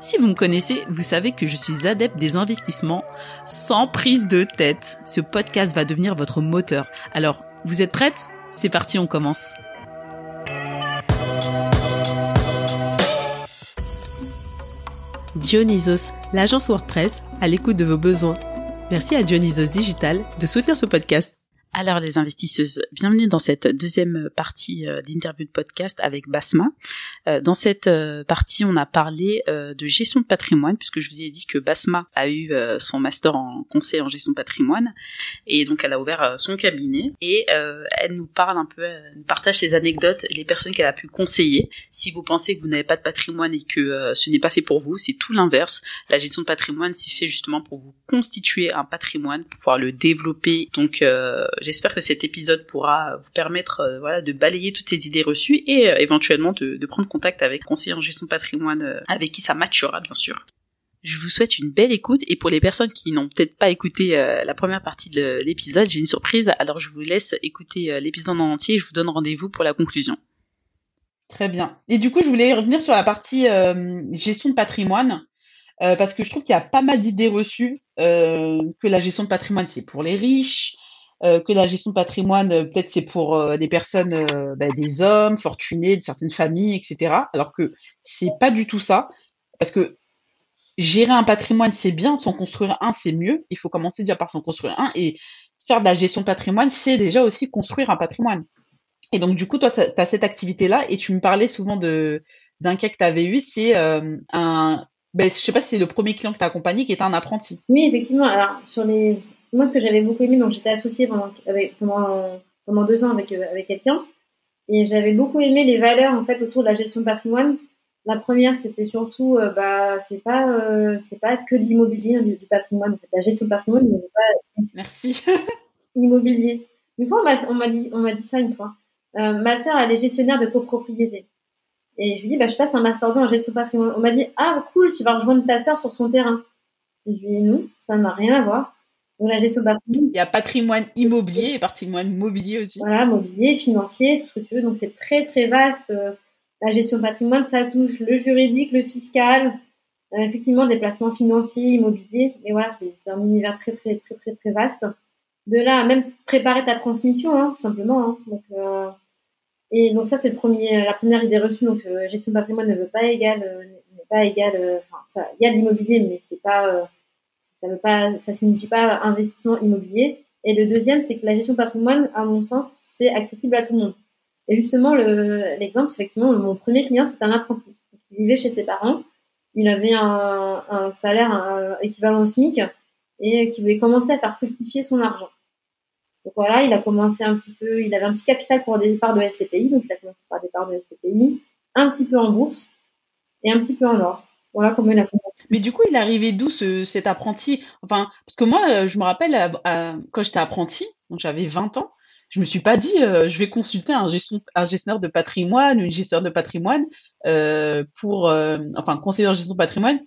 Si vous me connaissez, vous savez que je suis adepte des investissements sans prise de tête. Ce podcast va devenir votre moteur. Alors, vous êtes prêtes C'est parti, on commence. Dionysos, l'agence WordPress, à l'écoute de vos besoins. Merci à Dionysos Digital de soutenir ce podcast. Alors les investisseuses, bienvenue dans cette deuxième partie euh, d'interview de podcast avec Basma. Euh, dans cette euh, partie, on a parlé de gestion de patrimoine puisque je vous ai dit que Basma a eu son master en conseil en gestion de patrimoine et donc elle a ouvert son cabinet et elle nous parle un peu, elle partage ses anecdotes, les personnes qu'elle a pu conseiller. Si vous pensez que vous n'avez pas de patrimoine et que ce n'est pas fait pour vous, c'est tout l'inverse. La gestion de patrimoine, c'est fait justement pour vous constituer un patrimoine, pour pouvoir le développer. Donc J'espère que cet épisode pourra vous permettre euh, voilà, de balayer toutes ces idées reçues et euh, éventuellement de, prendre contact avec conseiller en gestion patrimoine euh, avec qui ça matchera bien sûr. Je vous souhaite une belle écoute et pour les personnes qui n'ont peut-être pas écouté la première partie de l'épisode, j'ai une surprise. Alors je vous laisse écouter l'épisode en entier et je vous donne rendez-vous pour la conclusion. Très bien. Et du coup, je voulais revenir sur la partie gestion de patrimoine. parce que je trouve qu'il y a pas mal d'idées reçues que la gestion de patrimoine c'est pour les riches, euh, que la gestion de patrimoine, euh, peut-être c'est pour euh, des personnes, bah, des hommes fortunés, de certaines familles, etc. Alors que c'est pas du tout ça, parce que gérer un patrimoine c'est bien, s'en construire un c'est mieux. Il faut commencer déjà par s'en construire un et faire de la gestion de patrimoine, c'est déjà aussi construire un patrimoine. Et donc du coup, toi, tu as, cette activité-là et tu me parlais souvent de d'un cas que tu avais eu, c'est un ben, je sais pas si c'est le premier client que tu as accompagné qui est un apprenti. Oui, effectivement. Alors, sur les moi, ce que j'avais beaucoup aimé, donc j'étais associée pendant, avec, pendant, pendant deux ans avec, euh, avec quelqu'un, et j'avais beaucoup aimé les valeurs en fait autour de la gestion de patrimoine. La première, c'était surtout, euh, bah, c'est pas, euh, c'est pas que l'immobilier, hein, du, patrimoine. En fait, la gestion de patrimoine, mais pas. Merci. immobilier. Une fois, on m'a dit, on m'a dit ça une fois. ma sœur, elle est gestionnaire de copropriété. Et je lui dis, bah, je passe un master 2 en gestion de patrimoine. On m'a dit, ah, cool, tu vas rejoindre ta sœur sur son terrain. Et je lui dis, non, ça n'a rien à voir. Donc, la gestion patrimoine. Il y a patrimoine immobilier et patrimoine mobilier aussi. Voilà, mobilier, financier, tout ce que tu veux. Donc, c'est très, très vaste. Euh, la gestion patrimoine, ça touche le juridique, le fiscal, euh, effectivement, des placements financiers, immobiliers. Mais voilà, c'est un univers très, très, très, très, très vaste. De là à même préparer ta transmission, hein, tout simplement. Hein. Donc, euh, et donc, ça, c'est le premier, la première idée reçue. Donc, gestion patrimoine ne veut pas égal, n'est pas égal, enfin, il y a de l'immobilier, mais c'est pas, ça veut pas, ça signifie pas investissement immobilier. Et le deuxième, c'est que la gestion patrimoine, à mon sens, c'est accessible à tout le monde. Et justement, l'exemple, effectivement, mon premier client, c'est un apprenti. Il vivait chez ses parents. Il avait un, salaire équivalent au SMIC et qui voulait commencer à faire fructifier son argent. Donc voilà, il a commencé un petit peu, il avait un petit capital pour des parts de SCPI, donc il a commencé par des parts de SCPI, un petit peu en bourse et un petit peu en or. Voilà comment il a commencé. Mais du coup, il est arrivé d'où ce, cet apprenti? Enfin, parce que moi, euh, je me rappelle quand j'étais apprenti, donc j'avais 20 ans, je me suis pas dit euh, je vais consulter un, gestion, un gestionnaire de patrimoine, une gestionnaire de patrimoine euh, pour, euh, enfin, conseiller en gestion de patrimoine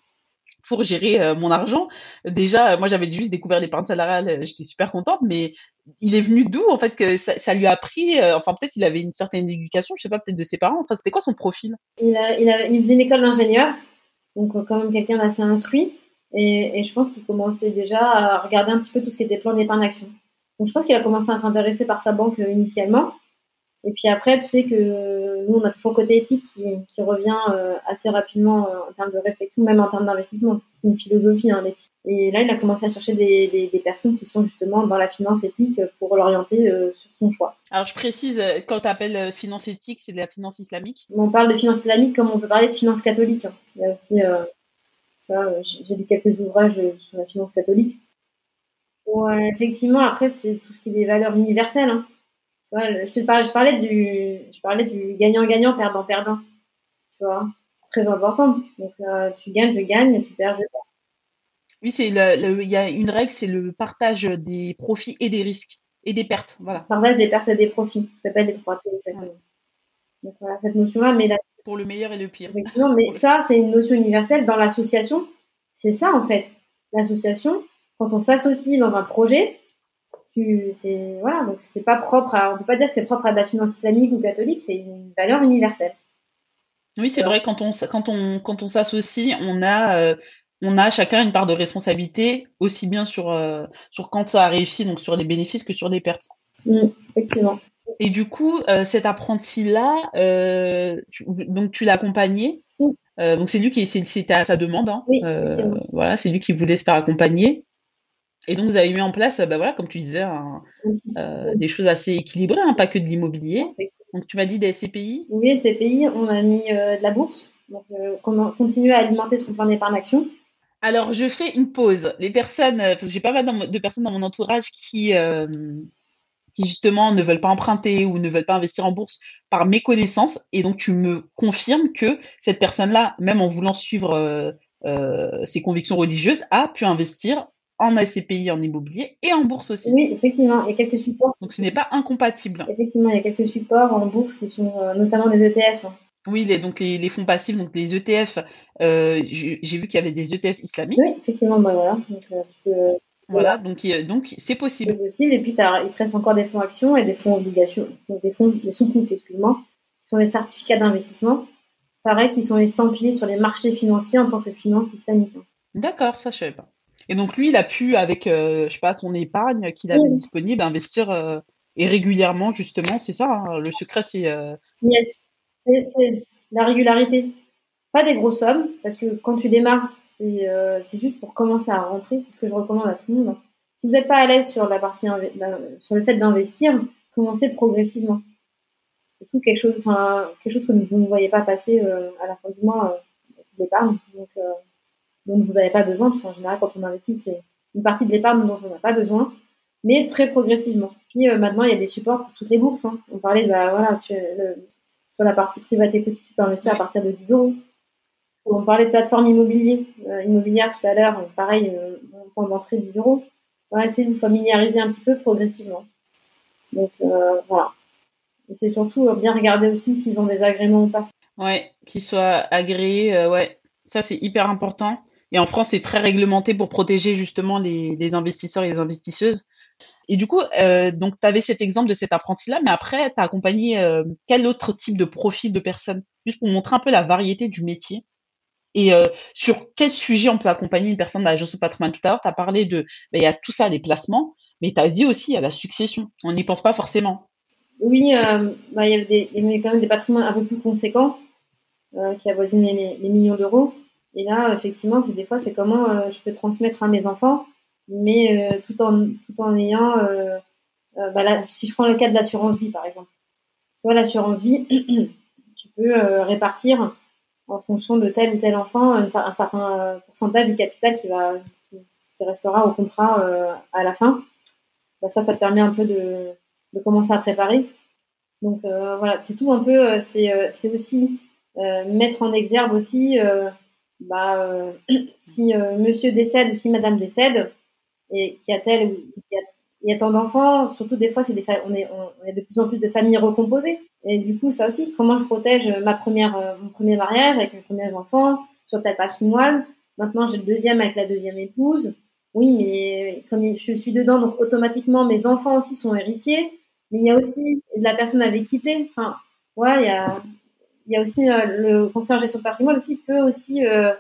pour gérer mon argent. Déjà, moi, j'avais juste découvert l'épargne salariale, j'étais super contente, mais il est venu d'où en fait que ça, ça lui a appris Enfin, peut-être il avait une certaine éducation, je sais pas, peut-être de ses parents. Enfin, c'était quoi son profil? Il, a, il, a, il faisait une école d'ingénieur donc euh, quand même quelqu'un d'assez instruit. Et, et, je pense qu'il commençait déjà à regarder un petit peu tout ce qui était plan d'épargne action. Donc je pense qu'il a commencé à s'intéresser par sa banque euh, initialement. Et puis après, tu sais que nous, on a toujours côté éthique qui, qui revient euh, assez rapidement euh, en termes de réflexion, même en termes d'investissement. C'est une philosophie, hein, l'éthique. Et là, il a commencé à chercher des, des, des, personnes qui sont justement dans la finance éthique pour l'orienter euh, sur son choix. Alors, je précise, quand tu appelles finance éthique, c'est de la finance islamique On parle de finance islamique comme on peut parler de finance catholique. Hein. Il y a aussi, ça, j'ai lu quelques ouvrages sur la finance catholique. Ouais, effectivement, après, c'est tout ce qui est des valeurs universelles. Hein je te parlais, je parlais du, je parlais du gagnant-gagnant, perdant-perdant. Tu vois, très important. Donc, euh, tu gagnes, je gagne, tu perds, je perds. Oui, c'est le, il y a une règle, c'est le partage des profits et des risques et des pertes. Voilà. Partage des pertes et des profits. Ça s'appelle les trois P, exactement. Donc voilà, cette notion-là, mais pour le meilleur et le pire. Effectivement, mais ça, c'est une notion universelle dans l'association. C'est ça, en fait. L'association, quand on s'associe dans un projet, c'est voilà, donc c'est pas propre à, on peut pas dire que c'est propre à la finance islamique ou catholique, c'est une valeur universelle. Oui, c'est vrai quand on quand on quand on s'associe, on a euh, on a chacun une part de responsabilité aussi bien sur euh, sur quand ça a réussi donc sur les bénéfices que sur les pertes. Mmh, effectivement. Et du coup, euh, cet apprenti là, donc tu l'as accompagné. donc c'est lui qui c'était à sa demande. Hein. voilà, c'est lui qui voulait se faire accompagner. Et donc, vous avez mis en place, bah voilà, comme tu disais, euh, des choses assez équilibrées, hein, pas que de l'immobilier. Donc, tu m'as dit des SCPI Oui, SCPI, on a mis euh, de la bourse. Donc, euh, on continue à alimenter son plan d'épargne action. Alors, je fais une pause. Les personnes, parce que j'ai pas mal de personnes dans mon entourage qui, qui justement ne veulent pas emprunter ou ne veulent pas investir en bourse par méconnaissance. Et donc, tu me confirmes que cette personne-là, même en voulant suivre ses convictions religieuses, a pu investir en ACPI, en immobilier et en bourse aussi. Oui, effectivement, il y a quelques supports. Donc ce n'est pas incompatible. Effectivement, il y a quelques supports en bourse qui sont euh, notamment des ETF. Oui, les, donc les, fonds passifs, donc les ETF, euh, j'ai vu qu'il y avait des ETF islamiques. Oui, effectivement, bah voilà. Donc, euh, voilà, donc donc c'est possible. C'est possible. Et puis il te reste encore des fonds actions et des fonds obligations, donc des fonds, des sous excuse-moi, qui sont les certificats d'investissement. Pareil, qui sont estampillés sur les marchés financiers en tant que finance islamique. D'accord, ça je savais pas. Et donc lui, il a pu, avec, euh, je sais pas, son épargne qu'il avait disponible, investir euh, et régulièrement, justement, c'est ça. Hein, le secret, c'est. Euh, yes, c'est la régularité. Pas des grosses sommes, parce que quand tu démarres, c'est juste pour commencer à rentrer. C'est ce que je recommande à tout le monde. Si vous n'êtes pas à l'aise sur la partie sur le fait d'investir, commencez progressivement. C'est tout quelque chose, enfin quelque chose que vous ne voyez pas passer à la fin du mois, c'est l'épargne. Donc dont vous n'avez pas besoin, parce qu'en général, quand on investit, c'est une partie de l'épargne dont on n'a pas besoin, mais très progressivement. Puis euh, maintenant, il y a des supports pour toutes les bourses. Hein. On parlait de, bah, voilà, tu, sur la partie private equity, tu peux investir à partir de 10 euros. On parlait de plateforme immobilier, euh, immobilière tout à l'heure, pareil, euh, montant d'entrée 10 euros. On va essayer de vous familiariser un petit peu progressivement. Donc euh, voilà. Et c'est surtout bien regarder aussi s'ils ont des agréments ou pas. Ouais, qu'ils soient agréés, ouais. Ça, c'est hyper important. Et en France, c'est très réglementé pour protéger justement les, investisseurs et les investisseuses. Et du coup, euh, donc tu avais cet exemple de cet apprenti-là, mais après, tu as accompagné euh, quel autre type de profil de personnes? Juste pour montrer un peu la variété du métier. Et euh, sur quel sujet on peut accompagner une personne dans l'agence de patrimoine? Tout à l'heure, tu as parlé de, ben, il y a tout ça, les placements, mais tu as dit aussi, il y a la succession. On n'y pense pas forcément. Oui, bah, il y a des, quand même des patrimoines un peu plus conséquents qui avoisinent les millions d'euros. Et là, effectivement, c'est des fois, c'est comment euh, je peux transmettre à mes enfants, mais euh, tout en tout en ayant, euh, bah si je prends le cas de l'assurance vie, par exemple, tu vois, l'assurance vie, tu peux répartir en fonction de tel ou tel enfant un, certain pourcentage du capital qui va qui, restera au contrat à la fin. Bah, ça, ça te permet un peu de, de commencer à préparer. Donc voilà, c'est tout un peu, c'est c'est aussi mettre en exergue aussi bah, euh, si euh, monsieur décède ou si madame décède, et qu'il y a tel il y a, tant d'enfants, surtout des fois, c'est des on, est, on, est de plus en plus de familles recomposées. Et du coup, ça aussi, comment je protège ma première, euh, mon premier mariage avec mes premiers enfants sur tel patrimoine? Maintenant, j'ai le deuxième avec la deuxième épouse. Oui, mais comme je suis dedans, donc automatiquement, mes enfants aussi sont héritiers. Mais il y a aussi la personne avait quitté. Enfin, ouais, il y a, il y a aussi euh, le conseiller en gestion de patrimoine aussi peut aussi euh,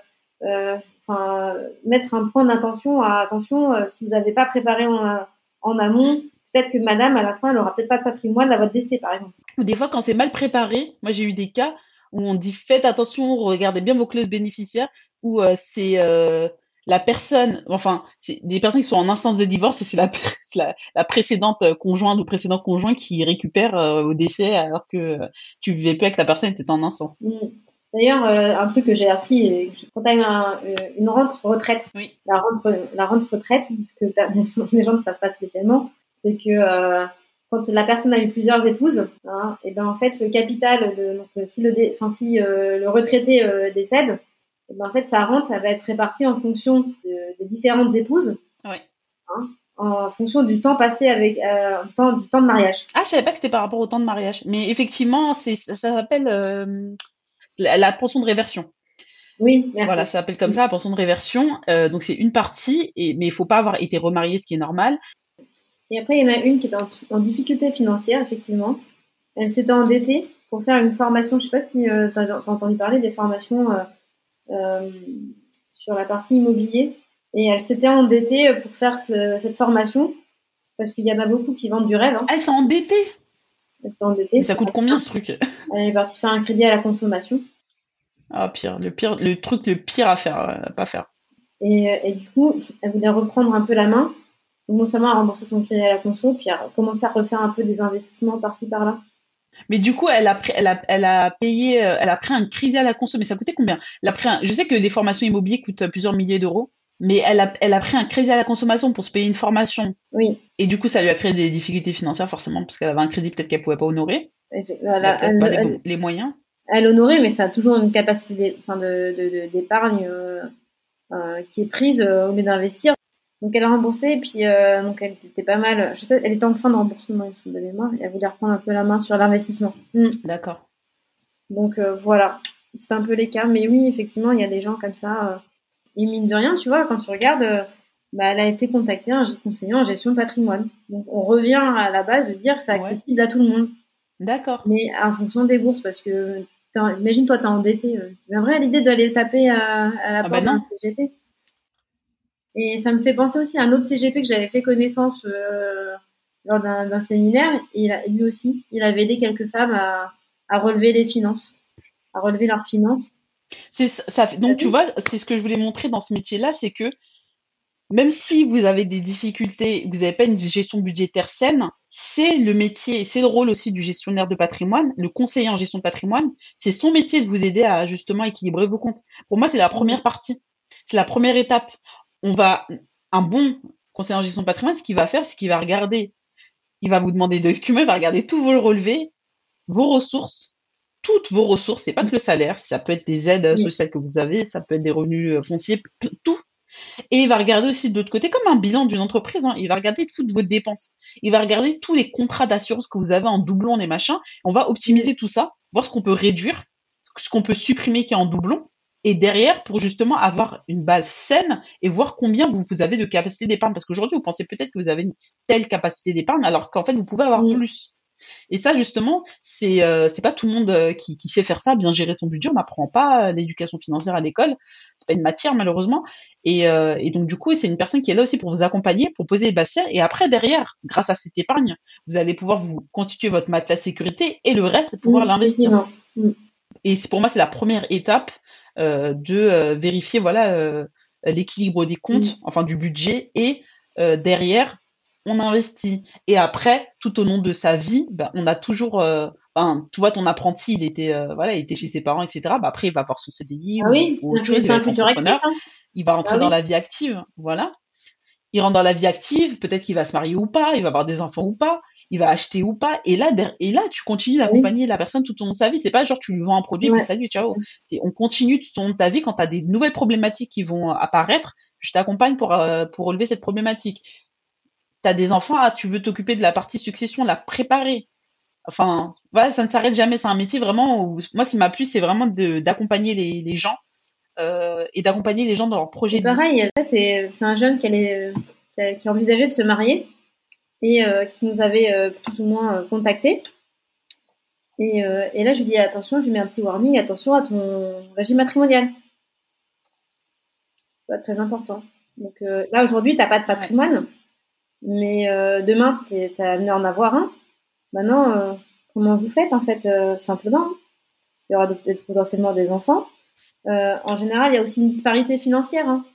euh, enfin, mettre un point d'attention à attention si vous n'avez pas préparé en, en amont peut-être que madame, à la fin, elle aura peut-être pas de patrimoine à votre décès, par exemple. Des fois, quand c'est mal préparé, moi j'ai eu des cas où on dit faites attention, regardez bien vos clauses bénéficiaires, où euh, c'est euh, la personne, enfin, c'est des personnes qui sont en instance de divorce et c'est la, la, la, précédente conjointe ou précédent conjoint qui récupère euh, au décès alors que tu vivais plus avec la personne, était en instance. Mmh. D'ailleurs, euh, un truc que j'ai appris, quand tu as une rente retraite, la, rente, la rente retraite, ce que les gens ne savent pas spécialement, c'est que euh, quand la personne a eu plusieurs épouses, hein, et ben en fait le capital de donc, si le enfin si le retraité décède, ben, en fait, sa rente, ça va être répartie en fonction de, des différentes épouses. Hein, en fonction du temps passé avec euh, du, temps, du temps de mariage. Ah, je savais pas que c'était par rapport au temps de mariage. Mais effectivement, c'est ça, s'appelle euh, la, pension de réversion. Oui, merci. Voilà, ça s'appelle comme ça, la pension de réversion. Euh, donc c'est une partie, et, mais il faut pas avoir été remarié, ce qui est normal. Et après, il y en a une qui est en, en difficulté financière, effectivement. Elle s'était endettée pour faire une formation. Je sais pas si tu as, entendu parler des formations sur la partie immobilier. Et elle s'était endettée pour faire cette formation parce qu'il y en a beaucoup qui vendent du rêve. Hein. Elle s'est endettée Elle s'est endettée. Mais ça coûte combien ce truc? Elle est partie faire un crédit à la consommation. Ah pire, le pire, le truc le pire à faire, à pas faire. Et, et, du coup, elle voulait reprendre un peu la main, non seulement à rembourser son crédit à la conso, puis à commencer à refaire un peu des investissements par-ci par-là. Mais du coup, elle a, pris, elle a, elle a payé, euh, elle a pris un crédit à la conso. Mais ça coûtait combien? Elle a pris Je sais que des formations immobilières coûtent plusieurs milliers d'euros, mais elle a, elle a pris un crédit à la consommation pour se payer une formation. Oui. Et du coup, ça lui a créé des difficultés financières forcément parce qu'elle avait un crédit peut-être qu'elle pouvait pas honorer. Voilà, peut-être pas les, moyens. Elle honorait, mais ça a toujours une capacité d'épargne euh, euh, qui est prise au lieu d'investir. Donc elle a remboursé et puis euh, donc elle était pas mal. Je sais pas, elle était en fin de remboursement de mémoire et elle voulait reprendre un peu la main sur l'investissement. Mm. D'accord. Donc euh, voilà, c'est un peu les cas. Mais oui, effectivement, il y a des gens comme ça. Euh, et mine de rien, tu vois, quand tu regardes, euh, bah, elle a été contactée un conseiller en gestion de patrimoine. Donc on revient à la base de dire que c'est accessible à tout le monde. D'accord. Mais en fonction des bourses, parce que imagine toi, t'es endetté. Tu viendrais à l'idée d'aller taper à, à la ah bah porte CGT et ça me fait penser aussi à un autre CGP que j'avais fait connaissance euh, lors d'un séminaire. Et il a, lui aussi, il avait aidé quelques femmes à, à relever les finances, à relever leurs finances. C'est ça. Donc tu vois, c'est ce que je voulais montrer dans ce métier-là, c'est que même si vous avez des difficultés, vous n'avez pas une gestion budgétaire saine, c'est le métier, c'est le rôle aussi du gestionnaire de patrimoine, le conseiller en gestion de patrimoine, c'est son métier de vous aider à justement équilibrer vos comptes. Pour moi, c'est la première partie, c'est la première étape on va, un bon conseiller en gestion de patrimoine, ce qu'il va faire, c'est qu'il va regarder, il va vous demander de documents, il va regarder tous vos relevés, vos ressources, toutes vos ressources, c'est pas que le salaire, ça peut être des aides sociales que vous avez, ça peut être des revenus euh, fonciers, tout. Et il va regarder aussi de l'autre côté, comme un bilan d'une entreprise, hein, il va regarder toutes vos dépenses. Il va regarder tous les contrats d'assurance que vous avez en doublon, les machins. On va optimiser tout ça, voir ce qu'on peut réduire, ce qu'on peut supprimer qui est en doublon, et derrière pour justement avoir une base saine et voir combien vous, vous avez de capacité d'épargne. Parce qu'aujourd'hui, vous pensez peut-être que vous avez une telle capacité d'épargne, alors qu'en fait, vous pouvez avoir plus. Et ça, justement, c'est euh, c'est pas tout le monde euh, qui, qui, sait faire ça, bien gérer son budget. On n'apprend pas l'éducation financière à l'école. C'est pas une matière malheureusement. Et, euh, et donc du coup, c'est une personne qui est là aussi pour vous accompagner, pour poser les bases saines. Et après, derrière, grâce à cette épargne, vous allez pouvoir vous constituer votre matelas sécurité et le reste, pouvoir l'investir. Et c'est pour moi, c'est la première étape euh, de euh, vérifier voilà euh, l'équilibre des comptes, mm. enfin du budget, et derrière on investit. Et après, tout au long de sa vie, bah, on a toujours, enfin, tu vois, ton apprenti, il était, voilà, il était chez ses parents, etc. Bah, après, il va avoir son CDI ah oui, ou, autre chose, il va hein. Il va rentrer ah dans la vie active, voilà. Il rentre dans la vie active, peut-être qu'il va se marier ou pas, il va avoir des enfants ou pas il va acheter ou pas. Et là, et là, tu continues d'accompagner la personne tout au long de sa vie. C'est pas genre tu lui vends un produit puis salut, ciao. C'est on continue tout au long de ta vie quand tu as des nouvelles problématiques qui vont apparaître. Je t'accompagne pour euh, pour relever cette problématique. Tu as des enfants, ah, tu veux t'occuper de la partie succession, la préparer. Enfin, voilà, ça ne s'arrête jamais. C'est un métier vraiment où moi, ce qui m'a plu, c'est vraiment d'accompagner les, les, gens euh, et d'accompagner les gens dans leur projet. Pareil, c'est un jeune qui, allait, qui, a, qui envisageait de se marier et euh, qui nous avait euh, plus ou moins euh, contactés. Et, et, là, je lui dis attention, je lui mets un petit warning, attention à ton régime matrimonial. C'est très important. Donc là, aujourd'hui, tu pas de patrimoine. Mais demain, tu es amené à en avoir un. Maintenant, comment vous faites en fait Simplement, hein. il y aura peut-être potentiellement des enfants. en général, il y a aussi une disparité financière. Hein.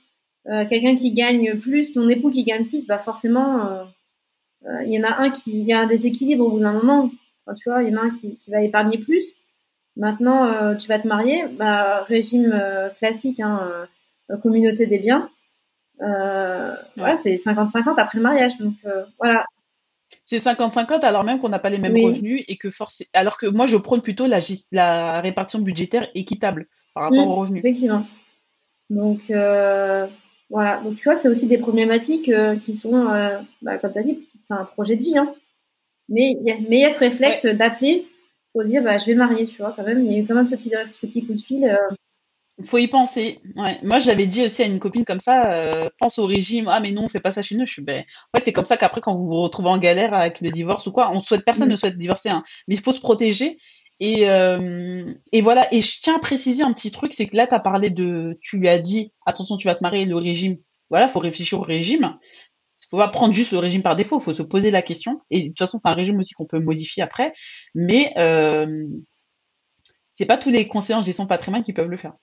Quelqu'un qui gagne plus, ton époux qui gagne plus, bah forcément, il y en a un qui il y a un déséquilibre au bout d'un moment. tu vois, il y en a un qui, qui va épargner plus. Maintenant, euh, tu vas te marier, bah, régime euh, classique, hein, euh, communauté des biens. ouais. c'est 50-50 après le mariage. Donc voilà. C'est 50-50 alors même qu'on n'a pas les mêmes revenus et que forcément, alors que moi je prône plutôt la, la répartition budgétaire équitable par rapport aux revenus. Effectivement. Donc voilà. Donc tu vois, c'est aussi des problématiques qui sont, bah, comme tu as dit, c'est un projet de vie. Hein. Mais il y, a ce réflexe d'appeler pour dire bah, je vais marier, tu vois, quand même. Il y a eu quand même ce petit, ce petit coup de fil. Euh. Il faut y penser. Ouais. Moi, j'avais dit aussi à une copine comme ça, euh, pense au régime. Ah, mais non, on fait pas ça chez nous. Je suis, ben, en fait, c'est comme ça qu'après, quand vous vous retrouvez en galère avec le divorce ou quoi, on souhaite, personne mm. ne souhaite divorcer, hein. mais il faut se protéger. Et, euh, et voilà. Et je tiens à préciser un petit truc, c'est que là, tu as parlé de, tu lui as dit, attention, tu vas te marier, le régime. Voilà, faut réfléchir au régime. Il faut pas prendre juste le régime par défaut, il faut se poser la question. Et de toute façon, c'est un régime aussi qu'on peut modifier après. Mais euh, c'est pas tous les conseillers en gestion patrimoine qui peuvent le faire.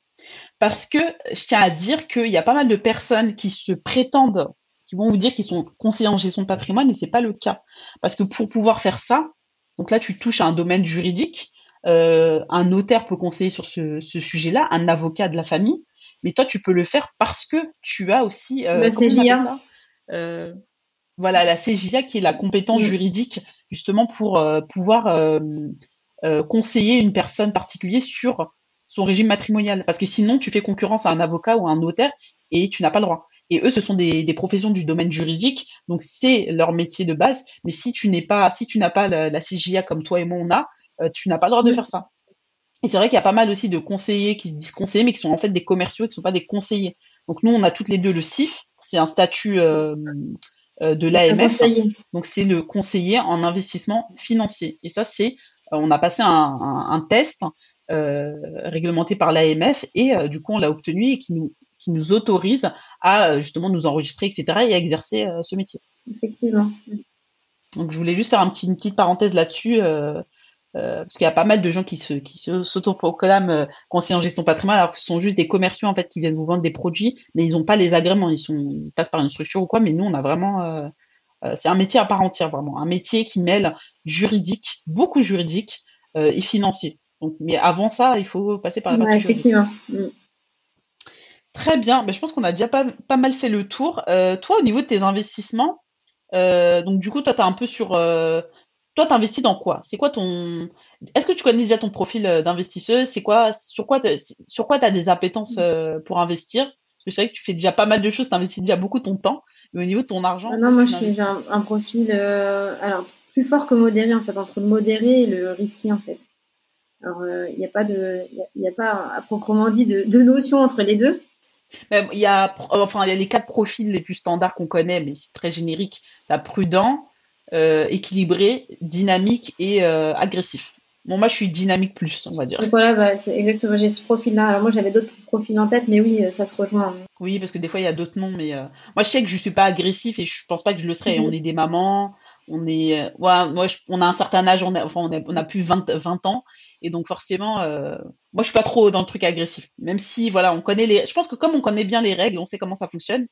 Parce que je tiens à dire qu'il y a pas mal de personnes qui se prétendent, qui vont vous dire qu'ils sont conseillers en gestion de patrimoine, et c'est pas le cas. Parce que pour pouvoir faire ça, donc là tu touches à un domaine juridique, euh, un notaire peut conseiller sur ce, sujet-là, un avocat de la famille, mais toi tu peux le faire parce que tu as aussi euh, ça? euh, voilà la CJA qui est la compétence mm. juridique justement pour euh, pouvoir euh, conseiller une personne particulière sur son régime matrimonial parce que sinon tu fais concurrence à un avocat ou à un notaire et tu n'as pas le droit. Et eux, ce sont des, professions du domaine juridique, donc c'est leur métier de base. Mais si tu n'es pas, si tu n'as pas la, CJA comme toi et moi on a, tu n'as pas le droit de mm. faire ça. Et c'est vrai qu'il y a pas mal aussi de conseillers qui se disent conseillers, mais qui sont en fait des commerciaux et qui sont pas des conseillers. Donc nous, on a toutes les deux le CIF, c'est un statut euh, euh, de l'AMF. Donc c'est le conseiller en investissement financier. Et ça, c'est euh, on a passé un, test réglementé par l'AMF et du coup on l'a obtenu et qui nous qui nous autorise à justement nous enregistrer, etc. et à exercer ce métier. Effectivement. Donc je voulais juste faire un petit, une petite parenthèse là-dessus. Euh, parce qu'il y a pas mal de gens qui se qui s'autoproclament euh, conseillers en gestion patrimoine alors que ce sont juste des commerciaux en fait qui viennent vous vendre des produits mais ils n'ont pas les agréments. Ils sont ils passent par une structure ou quoi mais nous on a vraiment euh, euh c'est un métier à part entière vraiment. Un métier qui mêle juridique beaucoup juridique et financier. Donc mais avant ça il faut passer par la partie effectivement. Mm. Très bien, mais je pense qu'on a déjà pas, pas mal fait le tour. toi, au niveau de tes investissements, donc du coup, toi, tu as un peu sur toi, t'investis dans quoi? C'est quoi ton Est-ce que tu connais déjà ton profil euh, d'investisseuse C'est quoi Sur quoi Sur quoi t'as des appétences euh, pour investir? Parce que c'est vrai que tu fais déjà pas mal de choses, t'investis déjà beaucoup ton temps, mais au niveau de ton argent. Ah non, moi, je fais un, profil euh, alors plus fort que modéré en fait, entre le modéré et le risqué en fait. Alors, il n'y a pas de, il y, a pas à proprement dit de, de notion entre les deux. Il y a, enfin, il y a les quatre profils les plus standards qu'on connaît, mais c'est très générique. T'as prudent, euh, équilibré, dynamique et euh, agressif. Bon, moi, je suis dynamique plus, on va dire. voilà, bah, c'est exactement, j'ai ce profil-là. Alors, moi, j'avais d'autres profils en tête, mais oui, ça se rejoint. Oui, parce que des fois, il y a d'autres noms, mais euh, moi, je sais que je suis pas agressif et je pense pas que je le serais. Mhm. On est des mamans, on est, ouais, moi, on a un certain âge, on a, enfin, on a, on a plus 20, 20 ans, et donc forcément, moi, je suis pas trop dans le truc agressif. Même si, voilà, on connaît les, je pense que comme on connaît bien les règles, on sait comment ça fonctionne,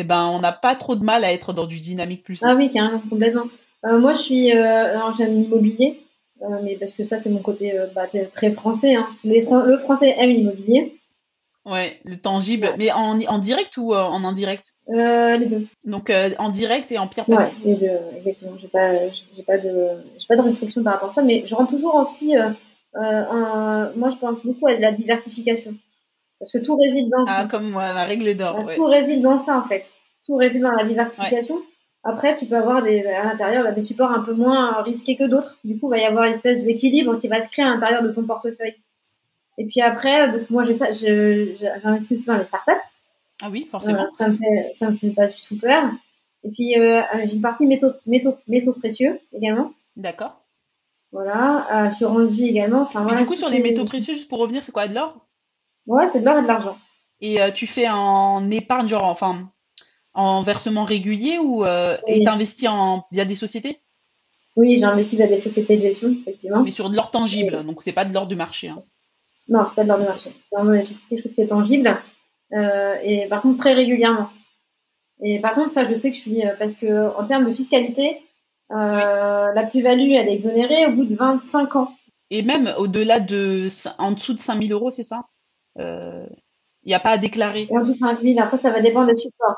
eh ben, on n'a pas trop de mal à être dans du dynamique plus. Ah oui, carrément, complètement. Euh, moi, je suis, euh, alors j'aime l'immobilier, euh, mais parce que ça, c'est mon côté bah, très français. Hein. le français aime l'immobilier. Ouais, le tangible. Mais en, en, direct ou en indirect? Les deux. Donc en direct et en papier. Ouais, les deux, exactement. J'ai pas, pas de, pas de restriction par rapport à ça, mais je rentre toujours aussi. Un, moi, je pense beaucoup à la diversification. Parce que tout réside dans ah, comme moi, la règle d'or. Tout réside dans ça, en fait. Tout réside dans la diversification. Après, tu peux avoir des, à l'intérieur des supports un peu moins risqués que d'autres. Du coup, il va y avoir une espèce d'équilibre qui va se créer à l'intérieur de ton portefeuille. Et puis après, donc moi, j'ai ça, j'investis aussi dans les startups. Ah oui, forcément. ça me fait, ça me fait pas du tout peur. Et puis, euh, j'ai une partie métaux, métaux, métaux précieux également. D'accord. Voilà, assurance vie également. Enfin, Mais du coup, sur les métaux précieux, juste pour revenir, c'est quoi de l'or? Ouais, c'est de l'or et de l'argent. Et euh, tu fais en épargne, genre, enfin, En versement régulier ou euh, et investi en via des sociétés? Oui, j'ai investi via des sociétés de gestion, effectivement. Mais sur de l'or tangible, donc c'est pas de l'or du marché. Hein. Non, c'est pas de l'or du marché. C'est quelque chose qui est tangible. Euh, et par contre, très régulièrement. Et par contre, ça, je sais que je suis. Euh, parce que en termes de fiscalité, euh, la plus-value, elle est exonérée au bout de 25 ans. Et même au-delà de. En dessous de 5000 euros, c'est ça? Il euh, n'y a pas à déclarer. Et en 5000, après, ça va dépendre des supports.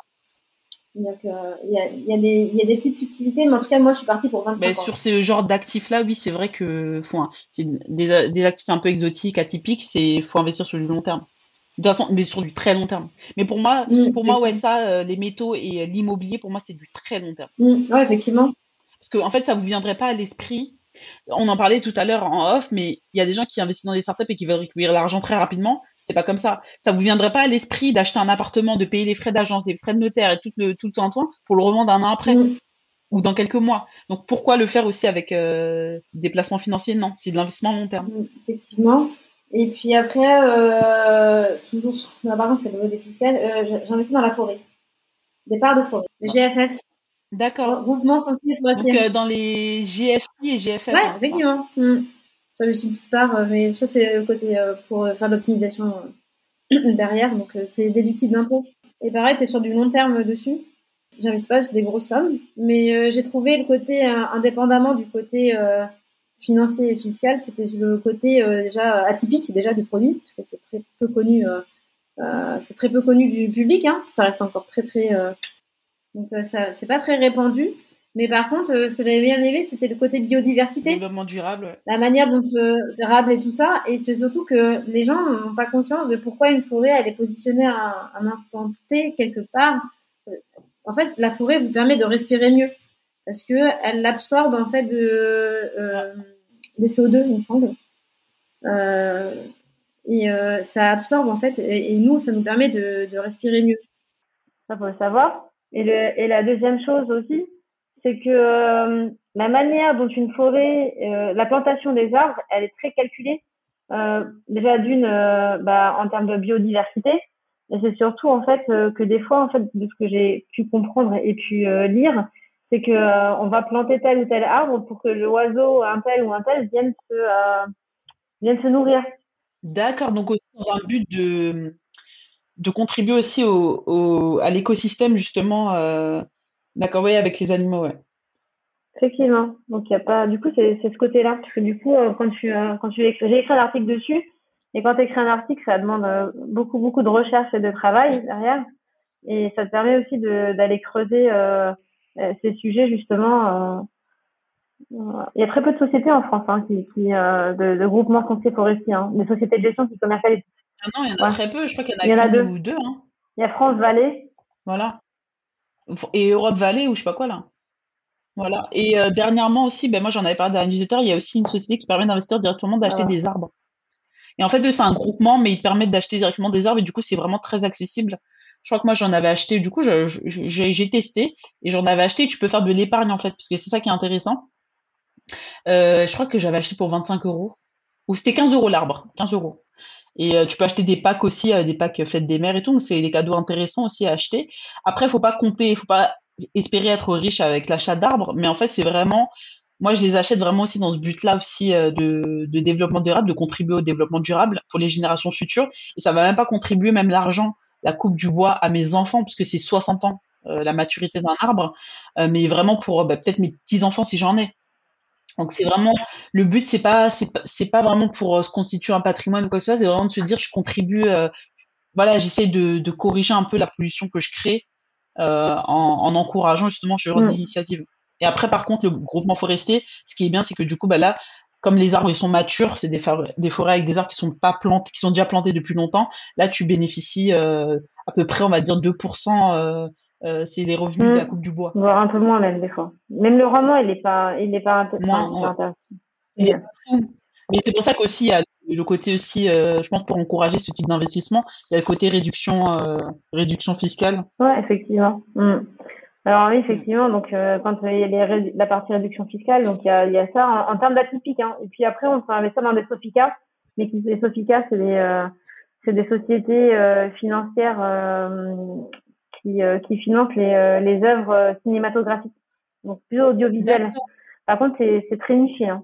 Donc, il y, a, y, a des, y a des petites subtilités, mais en tout cas, moi, je suis partie pour 25 mais ans. Sur ce genre d'actifs-là, oui, c'est vrai que enfin, c'est des, des actifs un peu exotiques, atypiques, c'est faut investir sur du long terme. De toute façon, mais sur du très long terme. Mais pour moi, mm, pour moi, ouais, ça, euh, les métaux et l'immobilier, pour moi, c'est du très long terme. Mm, ouais, effectivement. Parce qu'en en fait, ça vous viendrait pas à l'esprit. On en parlait tout à l'heure en off, mais il y a des gens qui investissent dans des startups et qui veulent récupérer l'argent très rapidement. C'est pas comme ça. Ça vous viendrait pas à l'esprit d'acheter un appartement, de payer les frais d'agence, les frais de notaire et tout le tout le temps pour le revendre un an après mm. ou dans quelques mois? Donc pourquoi le faire aussi avec euh, des placements financiers? Non, c'est de l'investissement long terme. Effectivement. Et puis après, euh, toujours sur par contre, c'est le modèle fiscal, euh, j'investis dans la forêt. Des parts de forêt. Les GFF. D'accord. Groupement. Donc, euh, dans les GFI et GFF. Ouais, hein, effectivement. Mmh. Ça, je suis une petite part, euh, mais ça, c'est le côté euh, pour faire l'optimisation derrière. Donc, c'est déductible d'impôt. Et pareil, tu es sur du long terme dessus. J'investis pas sur des grosses sommes, mais j'ai trouvé le côté, indépendamment du côté financier et fiscal, c'était le côté déjà atypique déjà du produit, parce que c'est très peu connu, c'est très peu connu du public, hein, ça reste encore très très, donc ça c'est pas très répandu. Mais par contre, ce que j'avais bien aimé, c'était le côté biodiversité. Développement durable. La manière dont durable et tout ça, et c'est surtout que les gens n'ont pas conscience de pourquoi une forêt elle est positionnée à un, instant T quelque part. En fait, la forêt vous permet de respirer mieux parce que elle absorbe en fait de, euh, le CO2, il me semble. Euh, et euh, ça absorbe en fait, et, nous, ça nous permet de, de respirer mieux. Ça faut le savoir. Et, le, et la deuxième chose aussi, c'est que la manière dont une forêt, la plantation des arbres, elle est très calculée. déjà d'une, bah, en termes de biodiversité, et c'est surtout en fait que des fois, en fait, de ce que j'ai pu comprendre et pu lire, c'est que euh, on va planter tel ou tel arbre pour que l'oiseau un tel ou un tel vienne se euh, vienne se nourrir. D'accord, donc aussi dans un but de de contribuer aussi au, à l'écosystème justement. Euh, D'accord, oui, avec les animaux, ouais. Effectivement. Donc il y a pas. Du coup, c'est ce côté-là parce que du coup, euh, quand tu quand tu j'ai écrit un article dessus et quand tu écris un article, ça demande beaucoup beaucoup de recherche et de travail derrière et ça te permet aussi d'aller creuser. Euh, euh, ces sujets justement. Euh, il y a très peu de sociétés en France hein, qui, qui euh, de, de, groupements fonciers forestiers, hein, des sociétés de gestion qui commercialisent. Ah non, il y en a très peu. Je crois qu'il y en a, deux. ou deux. Hein. Il y a France Vallée. Voilà. Et Europe Vallée ou je sais pas quoi là. Voilà. Et dernièrement aussi, ben moi j'en avais parlé dans la newsletter, il y a aussi une société qui permet d'investir directement d'acheter des arbres. Et en fait, c'est un groupement, mais ils te permettent d'acheter directement des arbres et du coup, c'est vraiment très accessible je crois que moi j'en avais acheté, du coup j'ai testé et j'en avais acheté. Tu peux faire de l'épargne en fait, parce que c'est ça qui est intéressant. Euh, je crois que j'avais acheté pour 25 euros, ou c'était 15 euros l'arbre, 15 euros. Et euh, tu peux acheter des packs aussi, euh, des packs fêtes des mères et tout. C'est des cadeaux intéressants aussi à acheter. Après, faut pas compter, faut pas espérer être riche avec l'achat d'arbres, mais en fait c'est vraiment moi, je les achète vraiment aussi dans ce but-là aussi de, de, développement durable, de contribuer au développement durable pour les générations futures. Et ça va même pas contribuer même l'argent la coupe du bois à mes enfants, puisque c'est 60 ans euh, la maturité d'un arbre, euh, mais vraiment pour bah, peut-être mes petits enfants si j'en ai. Donc c'est vraiment le but, c'est pas c'est pas, vraiment pour euh, se constituer un patrimoine ou quoi que ce soit, c'est vraiment de se dire je contribue, voilà, j'essaie de, de, corriger un peu la pollution que je crée en, en, encourageant justement ce genre mmh. d'initiative. Et après par contre le groupement forestier, ce qui est bien, c'est que du coup bah là comme les arbres ils sont matures, c'est des, forêts, des forêts avec des arbres qui sont pas plantés, qui sont déjà plantés depuis longtemps. Là, tu bénéficies euh, à peu près, on va dire 2%. Euh, c'est les revenus de la mmh. coupe du bois. Voire un peu moins même des fois. Même le rendement, il est pas, il est pas, intéressant. Mais c'est pour ça qu'aussi il y a le côté aussi, euh, je pense pour encourager ce type d'investissement, il y a le côté réduction, euh, réduction fiscale. Ouais, effectivement. Mmh. Alors oui, effectivement, donc quand il y a la partie réduction fiscale, donc il y a, il y a ça en, termes d'atypique. Hein. Et puis après, on peut investir dans des Sofica, mais les Sofica, c'est des, c'est des sociétés euh, financières qui, qui financent les, les œuvres cinématographiques, donc plus audiovisuelles. Par contre, c'est très niché. Hein.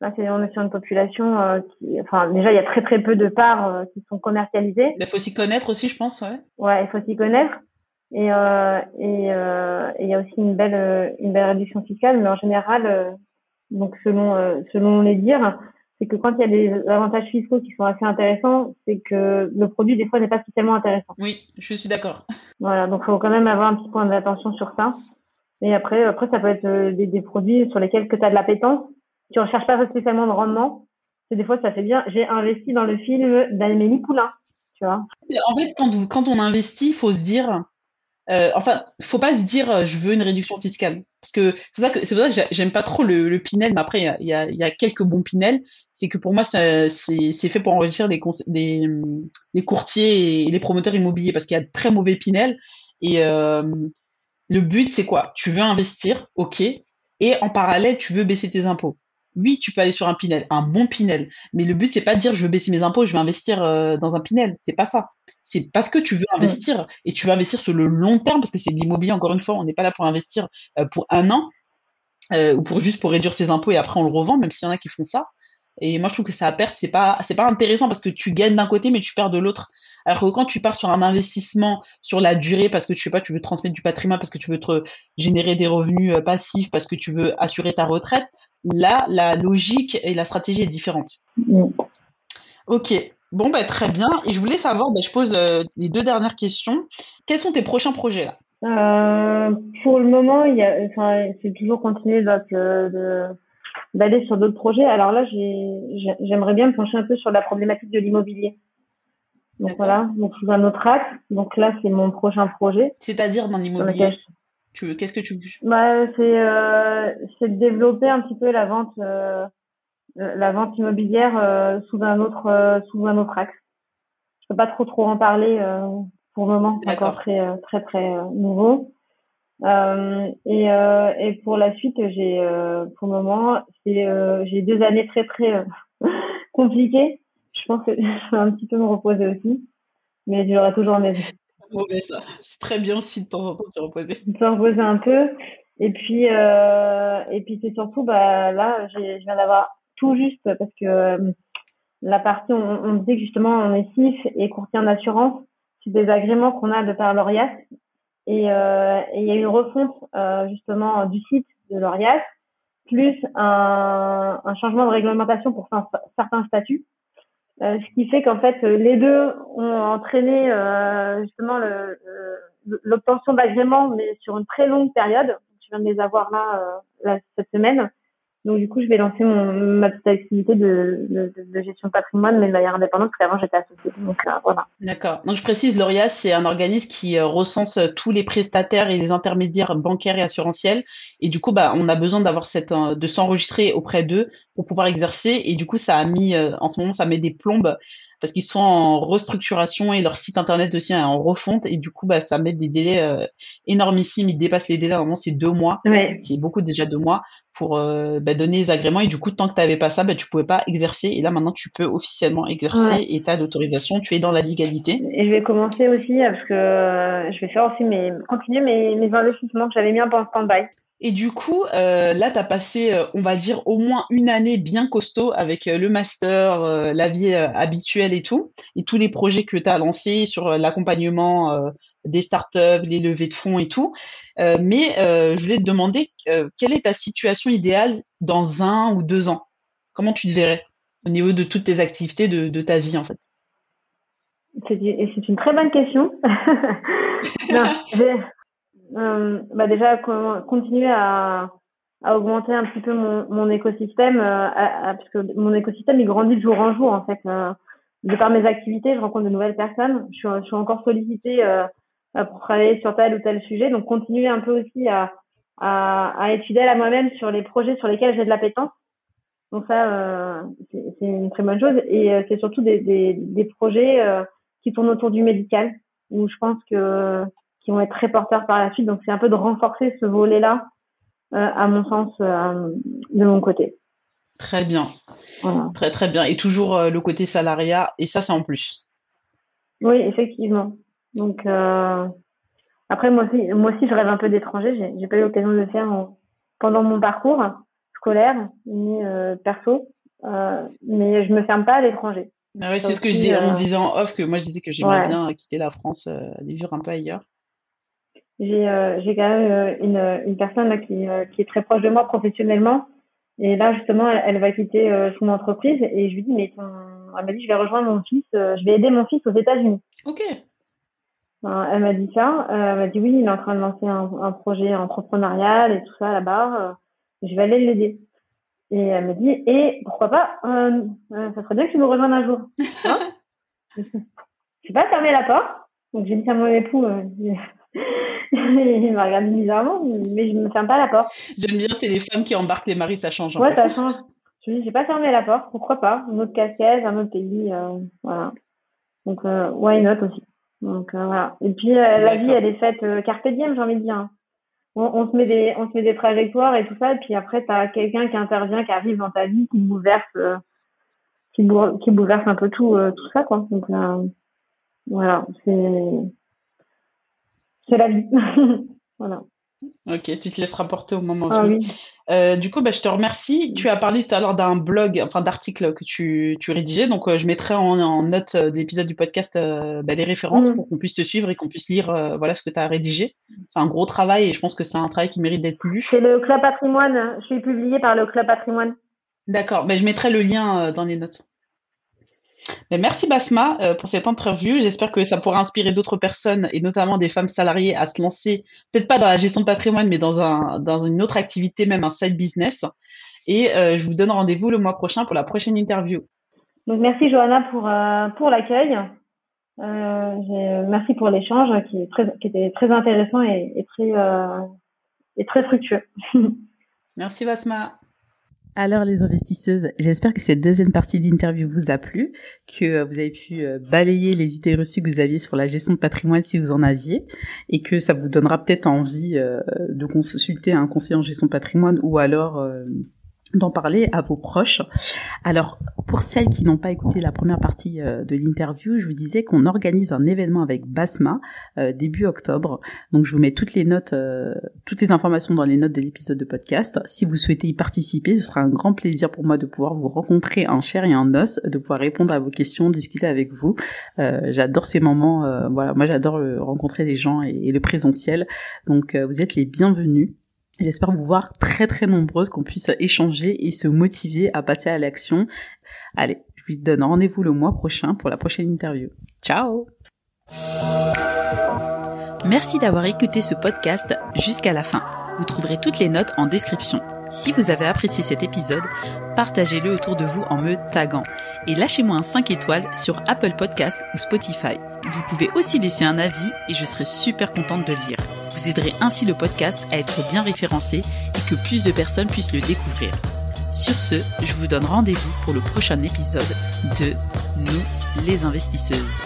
Là, on est sur une population qui, enfin, déjà, il y a très très peu de parts qui sont commercialisées. Il faut s'y connaître aussi, je pense, ouais. Ouais, il faut s'y connaître. Et euh, et euh, il y a aussi une belle une belle réduction fiscale, mais en général, euh, donc selon selon les dires, c'est que quand il y a des avantages fiscaux qui sont assez intéressants, c'est que le produit des fois n'est pas spécialement intéressant. Oui, je suis d'accord. Voilà, donc il faut quand même avoir un petit point d'attention sur ça. Et après, après ça peut être des, des produits sur lesquels que tu as de l'appétence. Tu recherches pas spécialement de rendement. C'est des fois ça fait bien. J'ai investi dans le film d'Amélie Poulain, tu vois. En fait, quand, quand on investit, il faut se dire, euh, enfin, faut pas se dire euh, je veux une réduction fiscale. Parce que c'est ça que c'est pour ça que j'aime pas trop le, Pinel, mais après il y a, quelques bons Pinel. C'est que pour moi c'est fait pour enrichir des, des courtiers et les promoteurs immobiliers parce qu'il y a de très mauvais Pinel. Et euh, le but c'est quoi? Tu veux investir, ok, et en parallèle tu veux baisser tes impôts oui, tu peux aller sur un Pinel, un bon Pinel, mais le but c'est pas de dire je veux baisser mes impôts, je vais investir euh, dans un Pinel, c'est pas ça. C'est parce que tu veux investir et tu veux investir sur le long terme parce que c'est de l'immobilier encore une fois, on n'est pas là pour investir euh, pour un an euh, ou pour juste pour réduire ses impôts et après on le revend, même s'il y en a qui font ça. Et moi je trouve que ça perte, c'est pas c'est pas intéressant parce que tu gagnes d'un côté mais tu perds de l'autre. Alors que quand tu pars sur un investissement sur la durée parce que tu sais pas, tu veux transmettre du patrimoine, parce que tu veux te générer des revenus passifs, parce que tu veux assurer ta retraite, Là, la logique et la stratégie est différente. Mm. Ok. Bon, bah, très bien. Et je voulais savoir, bah, je pose euh, les deux dernières questions. Quels sont tes prochains projets là? Euh, Pour le moment, il y a, enfin, c'est toujours continuer de, d'aller sur d'autres projets. Alors là, j'aimerais bien me pencher un peu sur la problématique de l'immobilier. Donc voilà, donc sous un autre axe. Donc là, c'est mon prochain projet. C'est-à-dire dans l'immobilier tu veux, qu'est-ce que tu bah, c'est euh, c'est de développer un petit peu la vente euh, la vente immobilière euh, sous un autre euh, sous un autre axe. Je peux pas trop trop en parler euh, pour le moment, c'est encore très très très nouveau. Et et pour la suite, j'ai pour le moment, c'est j'ai deux années très très compliquées. Je pense que je vais un petit peu me reposer aussi, mais j'aurai toujours mes ça. C'est très bien aussi de temps en temps de se reposer. De se reposer un peu. Et puis, euh, et puis c'est surtout, bah, là, je viens d'avoir tout juste parce que euh, la partie, on, on, disait que justement, on est CIF et courtier en assurance. C'est des agréments qu'on a de par l'ORIAS. Et euh, il y a une refonte euh, justement du site de l'ORIAS, plus un, un, changement de réglementation pour certains statuts. Euh, ce qui fait qu'en fait euh, les deux ont entraîné euh, justement l'obtention d'agréments mais sur une très longue période. Je viens de les avoir là, cette semaine. Donc du coup, je vais lancer mon, ma petite activité de, de, de gestion de patrimoine, mais de manière indépendante, parce qu'avant j'étais associée. Donc voilà. D'accord. Donc je précise, l'ORIAS, c'est un organisme qui recense tous les prestataires et les intermédiaires bancaires et assurantiels. Et du coup, bah, on a besoin d'avoir cette, de s'enregistrer auprès d'eux pour pouvoir exercer. Et du coup, ça a mis, en ce moment, ça met des plombes parce qu'ils sont en restructuration et leur site internet aussi est en refonte et du coup bah ça met des délais euh, énormissimes ils dépassent les délais normalement c'est deux mois c'est beaucoup déjà deux mois pour euh, bah, donner les agréments. Et du coup tant que tu n'avais pas ça bah, tu pouvais pas exercer. Et là maintenant tu peux officiellement exercer et tu as d'autorisation tu es dans la légalité. Et je vais commencer aussi parce que euh, je vais faire aussi mes continuer mes, mes investissements que j'avais mis un peu en stand-by. Et du coup, euh, là, tu as passé, euh, on va dire, au moins une année bien costaud avec euh, le master, la vie habituelle et tout, et tous les projets que tu as lancés sur l'accompagnement des startups, les levées de fonds et tout. Mais je voulais te demander, quelle est ta situation idéale dans un ou deux ans? Comment tu te verrais au niveau de toutes tes activités de, de ta vie, en fait? C'est une très bonne question. non, euh, bah déjà continuer à, à augmenter un petit peu mon, mon écosystème euh, parce que mon écosystème il grandit de jour en jour en fait euh, de par mes activités je rencontre de nouvelles personnes. Je suis, je suis encore sollicitée euh, pour travailler sur tel ou tel sujet donc continuer un peu aussi à, à, à être fidèle à moi-même sur les projets sur lesquels j'ai de l'appétence donc ça c'est une très bonne chose et c'est surtout des, des, des projets qui tournent autour du médical où je pense que qui vont être très porteurs par la suite. Donc c'est un peu de renforcer ce volet-là, euh, à mon sens, euh, de mon côté. Très bien. Très très bien. Et toujours euh, le côté salariat, et ça c'est en plus. Oui, effectivement. Donc Après, moi aussi, moi aussi, je rêve un peu d'étranger. J'ai, j'ai pas eu l'occasion de le faire pendant mon parcours scolaire ni euh, perso, euh, mais je me ferme pas à l'étranger. Ah ouais, c'est ce que je disais, on disait en off que moi je disais que j'aimerais bien quitter la France, aller vivre un peu ailleurs. J'ai, j'ai quand même une, une personne là qui, qui est très proche de moi professionnellement et là, justement, elle, va quitter euh, son entreprise et je lui dis, mais ton... elle m'a dit, je vais rejoindre mon fils, euh, je vais aider mon fils aux États-Unis. Ok. Elle m'a dit ça. Euh, elle m'a dit, oui, il est en train de lancer un, un projet entrepreneurial et tout ça là-bas. je vais aller l'aider. Et elle me dit, et pourquoi pas, ça serait bien que tu me rejoignes un jour. Je n'ai pas fermé la porte. Donc j'ai dit à mon époux, il m'a regardé bizarrement, mais je me ferme pas la porte. J'aime bien, c'est les femmes qui embarquent les maris, ça change. Ouais, ça change. Je dis, j'ai pas fermé la porte, pourquoi pas? Une autre casquette, un autre pays, euh, voilà. Donc, euh, why not aussi? Donc, euh, voilà. Et puis, euh, la vie, elle est faite euh, carpe diem, j'ai envie de dire. On, on, se met des, on se met des trajectoires et tout ça, et puis après, t'as quelqu'un qui intervient, qui arrive dans ta vie, qui bouleverse, qui, qui bouleverse un peu tout, tout ça, quoi. Donc, voilà, c'est c'est la vie. voilà. Ok, tu te laisseras porter au moment ah, Oui. Euh, du coup, bah, je te remercie. Tu as parlé tout à l'heure d'un blog, enfin d'article que tu, tu rédigeais. Donc, euh, je mettrai en, en note euh, d'épisode du podcast euh, bah, des références mm. pour qu'on puisse te suivre et qu'on puisse lire voilà ce que tu as rédigé. C'est un gros travail et je pense que c'est un travail qui mérite d'être lu. C'est le Club Patrimoine. Je suis publié par le Club Patrimoine. D'accord. Bah, je mettrai le lien dans les notes merci Basma euh, pour cette interview. J'espère que ça pourra inspirer d'autres personnes et notamment des femmes salariées à se lancer, peut-être pas dans la gestion de patrimoine, mais dans un dans une autre activité, même un side business. Et euh, je vous donne rendez-vous le mois prochain pour la prochaine interview. Donc merci Johanna pour euh, pour l'accueil. merci pour l'échange qui, qui était très intéressant et, et très et très fructueux. merci Basma. Alors les investisseuses, j'espère que cette deuxième partie d'interview vous a plu, que euh, vous avez pu euh, balayer les idées reçues que vous aviez sur la gestion de patrimoine si vous en aviez, et que ça vous donnera peut-être envie euh, de consulter un conseiller en gestion de patrimoine ou alors d'en parler à vos proches. Alors, pour celles qui n'ont pas écouté la première partie euh, de l'interview, je vous disais qu'on organise un événement avec Basma euh, début octobre. Donc, je vous mets toutes les notes, euh, toutes les informations dans les notes de l'épisode de podcast. Si vous souhaitez y participer, ce sera un grand plaisir pour moi de pouvoir vous rencontrer en chair et en os, de pouvoir répondre à vos questions, discuter avec vous. j'adore ces moments. voilà, moi, j'adore rencontrer des gens et, et le présentiel. Donc, vous êtes les bienvenus. J'espère vous voir très très nombreuses, qu'on puisse échanger et se motiver à passer à l'action. Allez, je vous donne rendez-vous le mois prochain pour la prochaine interview. Ciao Merci d'avoir écouté ce podcast jusqu'à la fin. Vous trouverez toutes les notes en description. Si vous avez apprécié cet épisode, partagez-le autour de vous en me taguant et lâchez-moi un 5 étoiles sur Apple Podcast ou Spotify. Vous pouvez aussi laisser un avis et je serai super contente de le lire. Vous aiderez ainsi le podcast à être bien référencé et que plus de personnes puissent le découvrir. Sur ce, je vous donne rendez-vous pour le prochain épisode de Nous les investisseuses.